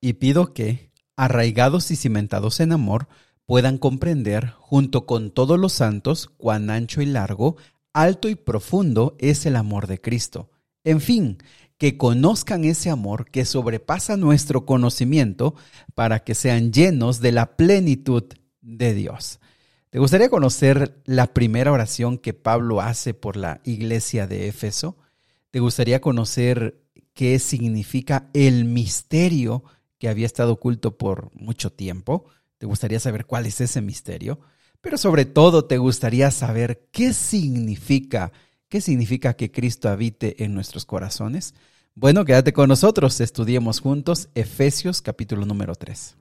y pido que, arraigados y cimentados en amor, puedan comprender, junto con todos los santos, cuán ancho y largo, alto y profundo es el amor de Cristo. En fin, que conozcan ese amor que sobrepasa nuestro conocimiento para que sean llenos de la plenitud de Dios. ¿Te gustaría conocer la primera oración que Pablo hace por la iglesia de Éfeso? ¿Te gustaría conocer qué significa el misterio que había estado oculto por mucho tiempo. ¿Te gustaría saber cuál es ese misterio? Pero sobre todo te gustaría saber qué significa, qué significa que Cristo habite en nuestros corazones. Bueno, quédate con nosotros, estudiemos juntos Efesios capítulo número 3.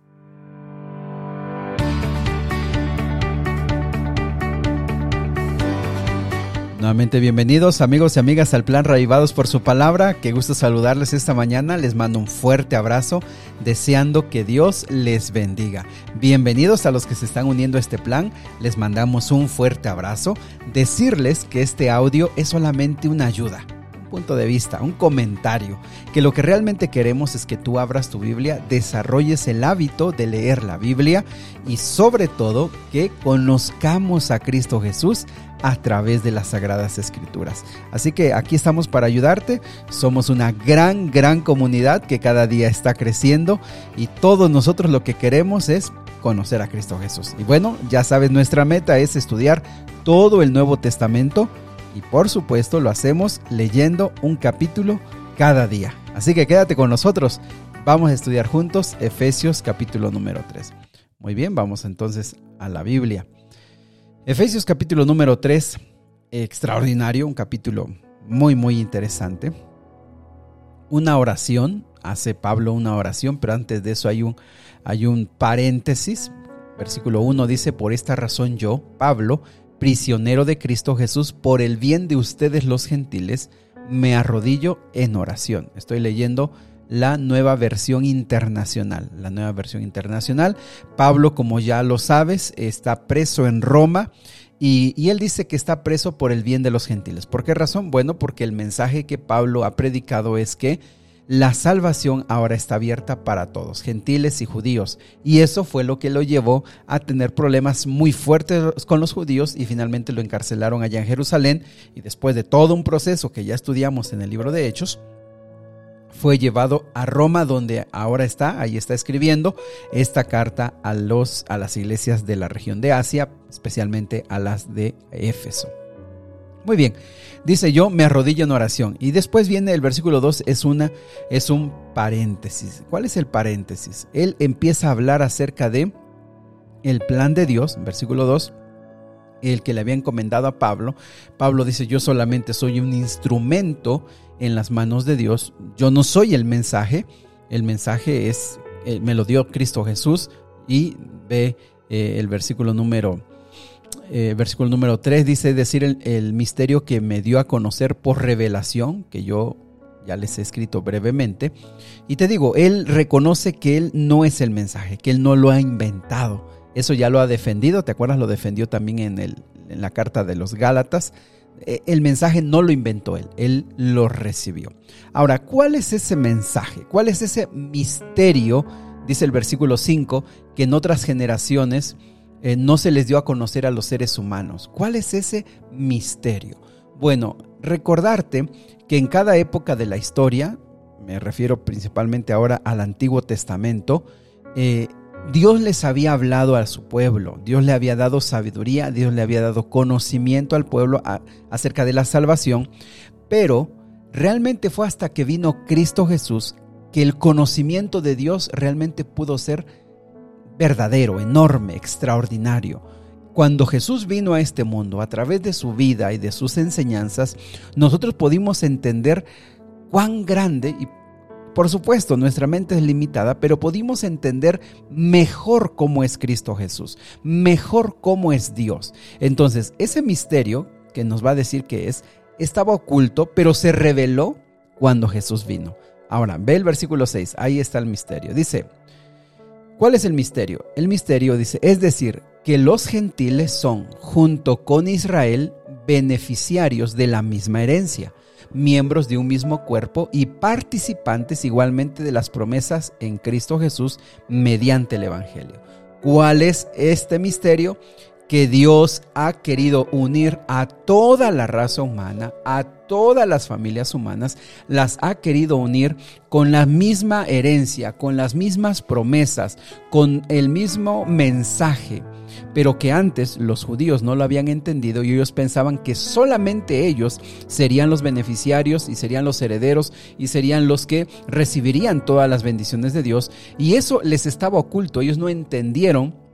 Nuevamente bienvenidos amigos y amigas al plan Raivados por su palabra. Qué gusto saludarles esta mañana. Les mando un fuerte abrazo deseando que Dios les bendiga. Bienvenidos a los que se están uniendo a este plan. Les mandamos un fuerte abrazo. Decirles que este audio es solamente una ayuda punto de vista, un comentario, que lo que realmente queremos es que tú abras tu Biblia, desarrolles el hábito de leer la Biblia y sobre todo que conozcamos a Cristo Jesús a través de las Sagradas Escrituras. Así que aquí estamos para ayudarte. Somos una gran, gran comunidad que cada día está creciendo y todos nosotros lo que queremos es conocer a Cristo Jesús. Y bueno, ya sabes, nuestra meta es estudiar todo el Nuevo Testamento y por supuesto lo hacemos leyendo un capítulo cada día. Así que quédate con nosotros. Vamos a estudiar juntos Efesios capítulo número 3. Muy bien, vamos entonces a la Biblia. Efesios capítulo número 3, extraordinario, un capítulo muy, muy interesante. Una oración, hace Pablo una oración, pero antes de eso hay un, hay un paréntesis. Versículo 1 dice, por esta razón yo, Pablo, prisionero de Cristo Jesús, por el bien de ustedes los gentiles, me arrodillo en oración. Estoy leyendo la nueva versión internacional. La nueva versión internacional. Pablo, como ya lo sabes, está preso en Roma. Y, él dice que está preso por el bien de los gentiles. ¿Por qué razón? Bueno, porque el mensaje que Pablo ha predicado es que la salvación ahora está abierta para todos, gentiles y judíos. Y eso fue lo que lo llevó a tener problemas muy fuertes con los judíos y finalmente lo encarcelaron allá en Jerusalén. Y después de todo un proceso que ya estudiamos en el libro de Hechos, fue llevado a Roma, donde ahora está, ahí está escribiendo esta carta a, los, a las iglesias de la región de Asia, especialmente a las de Éfeso. Muy bien, dice yo me arrodillo en oración. Y después viene el versículo 2, es, una, es un paréntesis. ¿Cuál es el paréntesis? Él empieza a hablar acerca de el plan de Dios, versículo 2, el que le había encomendado a Pablo. Pablo dice, yo solamente soy un instrumento en las manos de Dios. Yo no soy el mensaje, el mensaje es, eh, me lo dio Cristo Jesús y ve eh, el versículo número, eh, versículo número 3 dice decir el, misterio que me dio a conocer por revelación, que yo ya les he escrito brevemente. Y te digo, él reconoce que él no es el mensaje, que él no lo ha inventado. Eso ya lo ha defendido, ¿te acuerdas? Lo defendió también en, el, en la carta de los Gálatas. Eh, el mensaje no lo inventó él, él lo recibió. Ahora, ¿cuál es ese mensaje? ¿Cuál es ese misterio? Dice el versículo 5, que en otras generaciones eh, no se les dio a conocer a los seres humanos. ¿Cuál es ese misterio? Bueno, recordarte que en cada época de la historia, me refiero principalmente ahora al Antiguo Testamento, eh, Dios les había hablado a su pueblo, Dios le había dado sabiduría, Dios le había dado conocimiento al pueblo acerca de la salvación, pero realmente fue hasta que vino Cristo Jesús que el conocimiento de Dios realmente pudo ser verdadero, enorme, extraordinario. Cuando Jesús vino a este mundo a través de su vida y de sus enseñanzas, nosotros pudimos entender cuán grande y por supuesto, nuestra mente es limitada, pero pudimos entender mejor cómo es Cristo Jesús, mejor cómo es Dios. Entonces, ese misterio que nos va a decir que es, estaba oculto, pero se reveló cuando Jesús vino. Ahora, ve el versículo 6, ahí está el misterio. Dice, ¿cuál es el misterio? El misterio dice, es decir, que los gentiles son, junto con Israel, beneficiarios de la misma herencia miembros de un mismo cuerpo y participantes igualmente de las promesas en Cristo Jesús mediante el Evangelio. ¿Cuál es este misterio? Que Dios ha querido unir a toda la raza humana, a todas las familias humanas, las ha querido unir con la misma herencia, con las mismas promesas, con el mismo mensaje, pero que antes los judíos no lo habían entendido y ellos pensaban que solamente ellos serían los beneficiarios y serían los herederos y serían los que recibirían todas las bendiciones de Dios. Y eso les estaba oculto, ellos no entendieron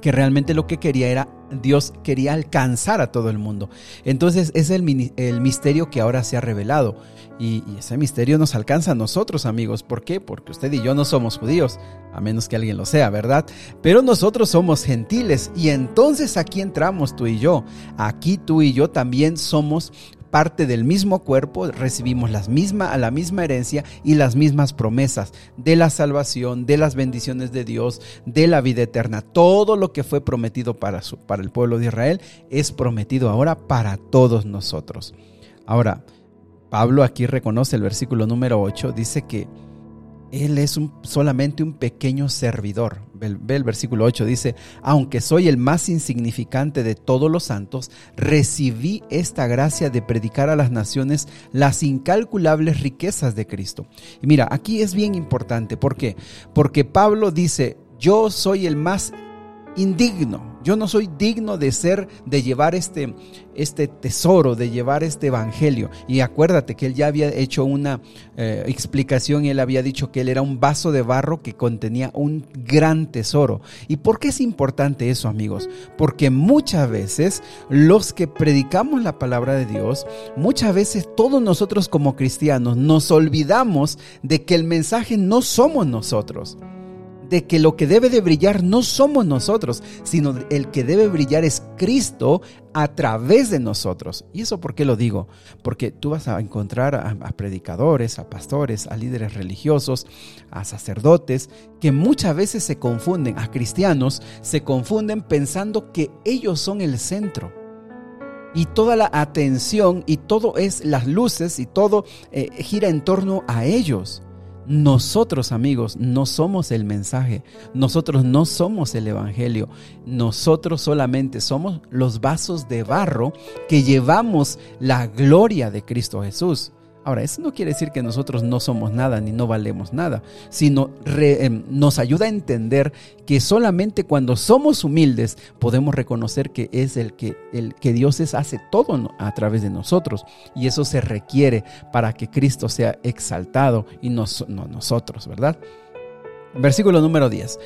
que realmente lo que quería era, Dios quería alcanzar a todo el mundo. Entonces es el, misterio que ahora se ha revelado. Y, y, ese misterio nos alcanza a nosotros, amigos. ¿Por qué? Porque usted y yo no somos judíos, a menos que alguien lo sea, ¿verdad? Pero nosotros somos gentiles. Y entonces aquí entramos tú y yo. Aquí tú y yo también somos parte del mismo cuerpo, recibimos las misma, la misma herencia y las mismas promesas de la salvación, de las bendiciones de Dios, de la vida eterna. Todo lo que fue prometido para, su, para el pueblo de Israel es prometido ahora para todos nosotros. Ahora, Pablo aquí reconoce el versículo número 8, dice que él es solamente un pequeño servidor. Ve, el versículo 8, dice, aunque soy el más insignificante de todos los santos, recibí esta gracia de predicar a las naciones las incalculables riquezas de Cristo. Y mira, aquí es bien importante. ¿Por qué? Porque Pablo dice, yo soy el más indigno. Yo no soy digno de ser, de llevar este, este tesoro, de llevar este evangelio. Y acuérdate que él ya había hecho una eh, explicación él había dicho que él era un vaso de barro que contenía un gran tesoro. ¿Y por qué es importante eso, amigos? Porque muchas veces los que predicamos la palabra de Dios, muchas veces todos nosotros como cristianos nos olvidamos de que el mensaje no somos nosotros de que lo que debe de brillar no somos nosotros, sino el que debe brillar es Cristo a través de nosotros. ¿Y eso por qué lo digo? Porque tú vas a encontrar a, predicadores, a pastores, a líderes religiosos, a sacerdotes, que muchas veces se confunden, a cristianos, se confunden pensando que ellos son el centro y toda la atención y todo es las luces y todo eh, gira en torno a ellos. Nosotros, amigos, no somos el mensaje, nosotros no somos el Evangelio, nosotros solamente somos los vasos de barro que llevamos la gloria de Cristo Jesús. Ahora, eso no quiere decir que nosotros no somos nada ni no valemos nada, sino em, nos ayuda a entender que solamente cuando somos humildes podemos reconocer que es el que, el que Dios es, hace todo a través de nosotros. Y eso se requiere para que Cristo sea exaltado y no, no nosotros, ¿verdad? Versículo número 10.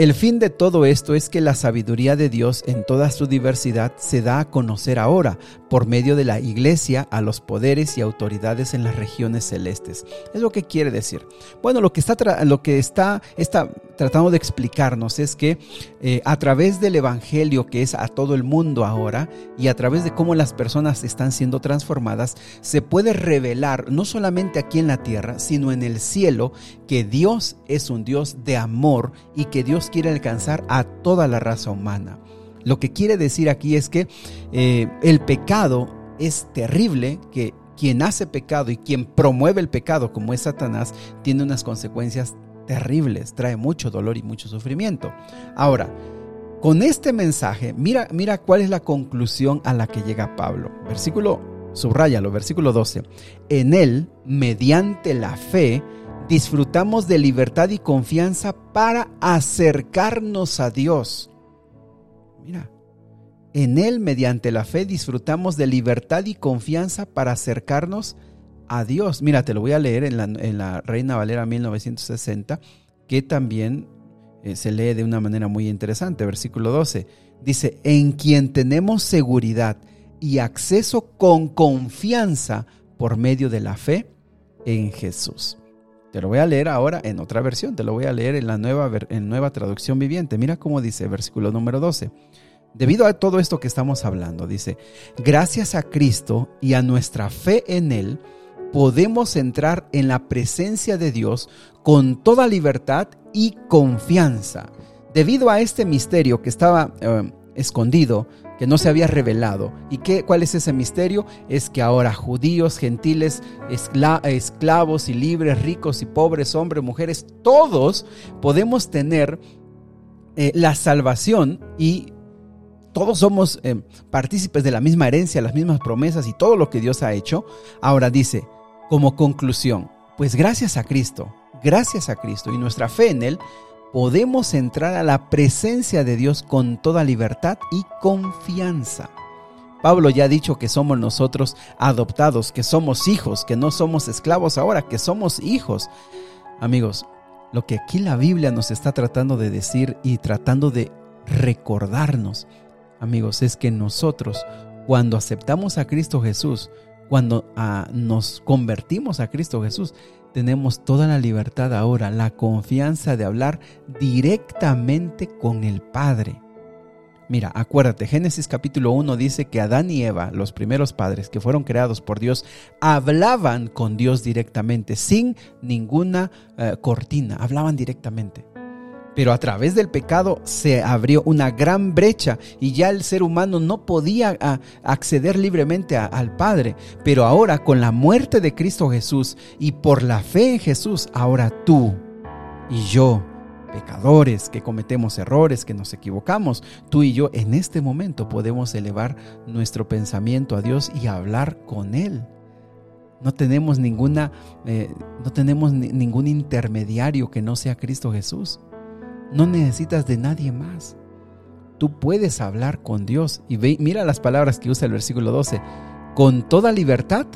El fin de todo esto es que la sabiduría de Dios en toda su diversidad se da a conocer ahora por medio de la iglesia a los poderes y autoridades en las regiones celestes. Es lo que quiere decir. Bueno, lo que está, lo que está, está tratando de explicarnos es que eh, a través del Evangelio que es a todo el mundo ahora y a través de cómo las personas están siendo transformadas, se puede revelar no solamente aquí en la tierra, sino en el cielo, que Dios es un Dios de amor y que Dios quiere alcanzar a toda la raza humana. Lo que quiere decir aquí es que eh, el pecado es terrible, que quien hace pecado y quien promueve el pecado, como es Satanás, tiene unas consecuencias terribles, trae mucho dolor y mucho sufrimiento. Ahora, con este mensaje, mira, mira cuál es la conclusión a la que llega Pablo. Versículo, subrayalo, versículo 12. En él, mediante la fe, disfrutamos de libertad y confianza para acercarnos a Dios. Mira, en Él mediante la fe disfrutamos de libertad y confianza para acercarnos a Dios. Mira, te lo voy a leer en la, Reina Valera 1960, que también eh, se lee de una manera muy interesante. Versículo 12 dice, en quien tenemos seguridad y acceso con confianza por medio de la fe en Jesús. Te lo voy a leer ahora en otra versión, te lo voy a leer en la nueva, en nueva traducción viviente. Mira cómo dice, versículo número 12. Debido a todo esto que estamos hablando, dice, gracias a Cristo y a nuestra fe en Él, podemos entrar en la presencia de Dios con toda libertad y confianza. Debido a este misterio que estaba, eh, escondido, que no se había revelado. ¿Y qué, cuál es ese misterio? Es que ahora judíos, gentiles, esclavos y libres, ricos y pobres, hombres, mujeres, todos podemos tener eh, la salvación y todos somos eh, partícipes de la misma herencia, las mismas promesas y todo lo que Dios ha hecho. Ahora dice, como conclusión, pues gracias a Cristo, gracias a Cristo y nuestra fe en Él, podemos entrar a la presencia de Dios con toda libertad y confianza. Pablo ya ha dicho que somos nosotros adoptados, que somos hijos, que no somos esclavos ahora, que somos hijos. Amigos, lo que aquí la Biblia nos está tratando de decir y tratando de recordarnos, amigos, es que nosotros, cuando aceptamos a Cristo Jesús, cuando ah, nos convertimos a Cristo Jesús, tenemos toda la libertad ahora, la confianza de hablar directamente con el Padre. Mira, acuérdate, Génesis capítulo 1 dice que Adán y Eva, los primeros padres que fueron creados por Dios, hablaban con Dios directamente, sin ninguna eh, cortina, hablaban directamente. Pero a través del pecado se abrió una gran brecha y ya el ser humano no podía acceder libremente al Padre. Pero ahora con la muerte de Cristo Jesús y por la fe en Jesús, ahora tú y yo, pecadores que cometemos errores, que nos equivocamos, tú y yo en este momento podemos elevar nuestro pensamiento a Dios y hablar con Él. No tenemos ninguna, eh, no tenemos ningún intermediario que no sea Cristo Jesús. No necesitas de nadie más. Tú puedes hablar con Dios. Y ve, mira las palabras que usa el versículo 12. Con toda libertad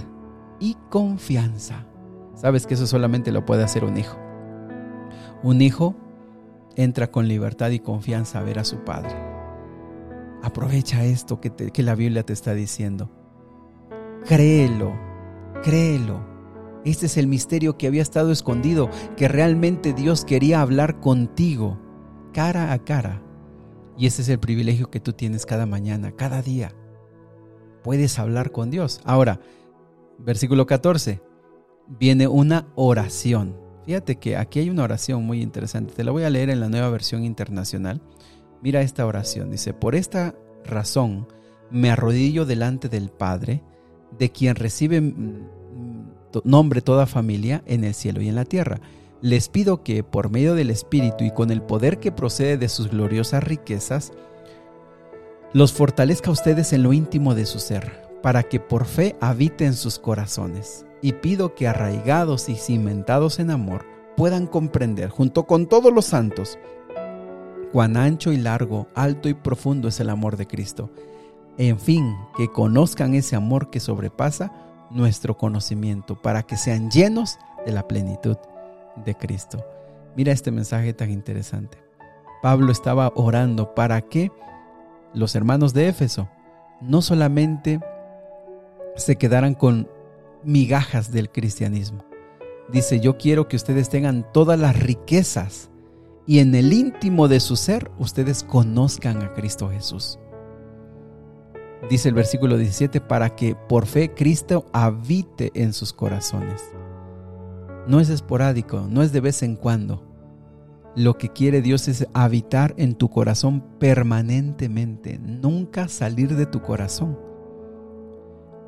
y confianza. Sabes que eso solamente lo puede hacer un hijo. Un hijo entra con libertad y confianza a ver a su padre. Aprovecha esto que, que la Biblia te está diciendo. Créelo, créelo. Este es el misterio que había estado escondido, que realmente Dios quería hablar contigo cara a cara. Y ese es el privilegio que tú tienes cada mañana, cada día. Puedes hablar con Dios. Ahora, versículo 14, viene una oración. Fíjate que aquí hay una oración muy interesante. Te la voy a leer en la nueva versión internacional. Mira esta oración. Dice, por esta razón me arrodillo delante del Padre, de quien recibe nombre toda familia en el cielo y en la tierra les pido que, por medio del Espíritu y con el poder que procede de sus gloriosas riquezas, los fortalezca a ustedes en lo íntimo de su ser, para que por fe habiten sus corazones. Y pido que arraigados y cimentados en amor, puedan comprender, junto con todos los santos, cuán ancho y largo, alto y profundo es el amor de Cristo. En fin, que conozcan ese amor que sobrepasa nuestro conocimiento, para que sean llenos de la plenitud de Cristo. Mira este mensaje tan interesante. Pablo estaba orando para que los hermanos de Éfeso no solamente se quedaran con migajas del cristianismo. Dice, yo quiero que ustedes tengan todas las riquezas y en el íntimo de su ser ustedes conozcan a Cristo Jesús. Dice el versículo 17, para que por fe Cristo habite en sus corazones. No es esporádico, no es de vez en cuando. Lo que quiere Dios es habitar en tu corazón permanentemente, nunca salir de tu corazón.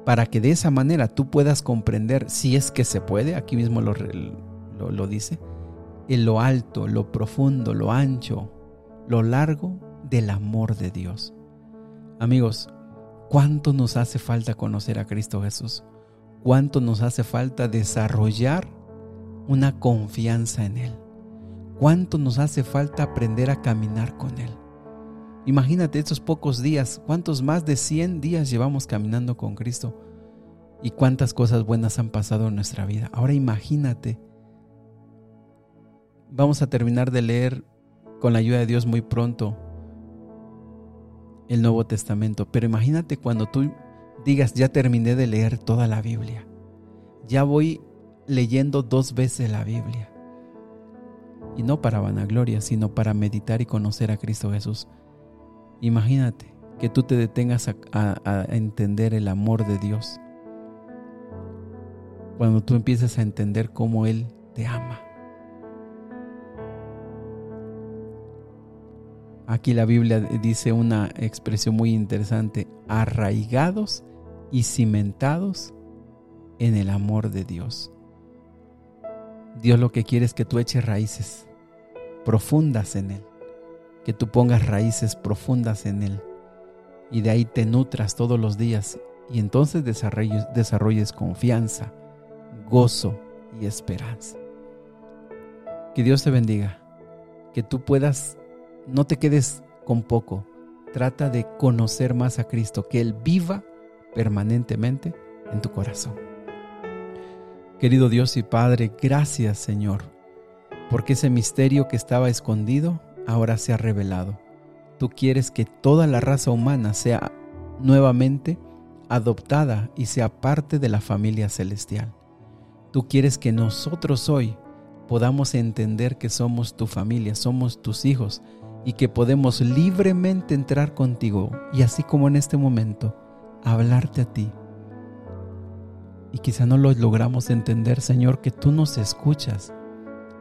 Para que de esa manera tú puedas comprender, si es que se puede, aquí mismo lo, lo, dice, en lo alto, lo profundo, lo ancho, lo largo del amor de Dios. Amigos, ¿cuánto nos hace falta conocer a Cristo Jesús? ¿Cuánto nos hace falta desarrollar una confianza en Él. ¿Cuánto nos hace falta aprender a caminar con Él? Imagínate estos pocos días, cuántos más de 100 días llevamos caminando con Cristo y cuántas cosas buenas han pasado en nuestra vida. Ahora imagínate, vamos a terminar de leer con la ayuda de Dios muy pronto el Nuevo Testamento, pero imagínate cuando tú digas, ya terminé de leer toda la Biblia, ya voy leyendo dos veces la Biblia. Y no para vanagloria, sino para meditar y conocer a Cristo Jesús. Imagínate que tú te detengas a, entender el amor de Dios. Cuando tú empieces a entender cómo Él te ama. Aquí la Biblia dice una expresión muy interesante, arraigados y cimentados en el amor de Dios. Dios lo que quiere es que tú eches raíces profundas en Él, que tú pongas raíces profundas en Él y de ahí te nutras todos los días y entonces desarrolles, desarrolles confianza, gozo y esperanza. Que Dios te bendiga, que tú puedas no te quedes con poco. Trata de conocer más a Cristo, que Él viva permanentemente en tu corazón. Querido Dios y Padre, gracias Señor, porque ese misterio que estaba escondido ahora se ha revelado. Tú quieres que toda la raza humana sea nuevamente adoptada y sea parte de la familia celestial. Tú quieres que nosotros hoy podamos entender que somos tu familia, somos tus hijos, y que podemos libremente entrar contigo y así como en este momento, hablarte a ti. Y quizá no lo logramos entender, Señor, que tú nos escuchas,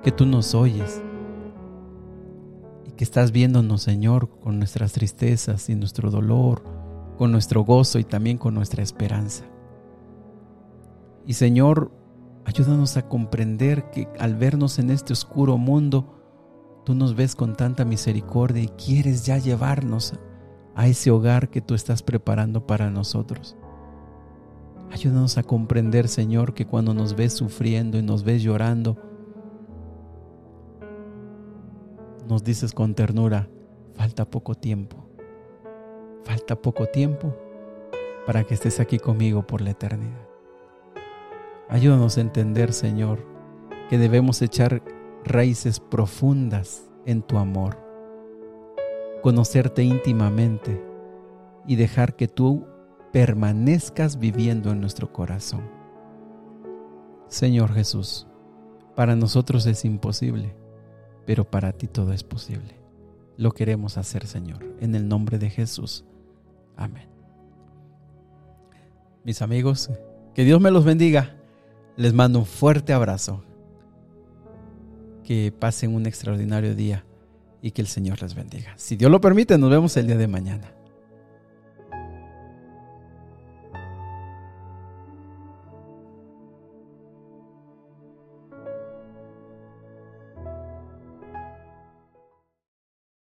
que tú nos oyes y que estás viéndonos, Señor, con nuestras tristezas y nuestro dolor, con nuestro gozo y también con nuestra esperanza. Y Señor, ayúdanos a comprender que al vernos en este oscuro mundo, Tú nos ves con tanta misericordia y quieres ya llevarnos a ese hogar que tú estás preparando para nosotros. Ayúdanos a comprender, Señor, que cuando nos ves sufriendo y nos ves llorando, nos dices con ternura, falta poco tiempo, falta poco tiempo para que estés aquí conmigo por la eternidad. Ayúdanos a entender, Señor, que debemos echar raíces profundas en tu amor, conocerte íntimamente y dejar que tú permanezcas viviendo en nuestro corazón. Señor Jesús, para nosotros es imposible, pero para ti todo es posible. Lo queremos hacer, Señor, en el nombre de Jesús. Amén. Mis amigos, que Dios me los bendiga. Les mando un fuerte abrazo que pasen un extraordinario día y que el Señor les bendiga. Si Dios lo permite, nos vemos el día de mañana.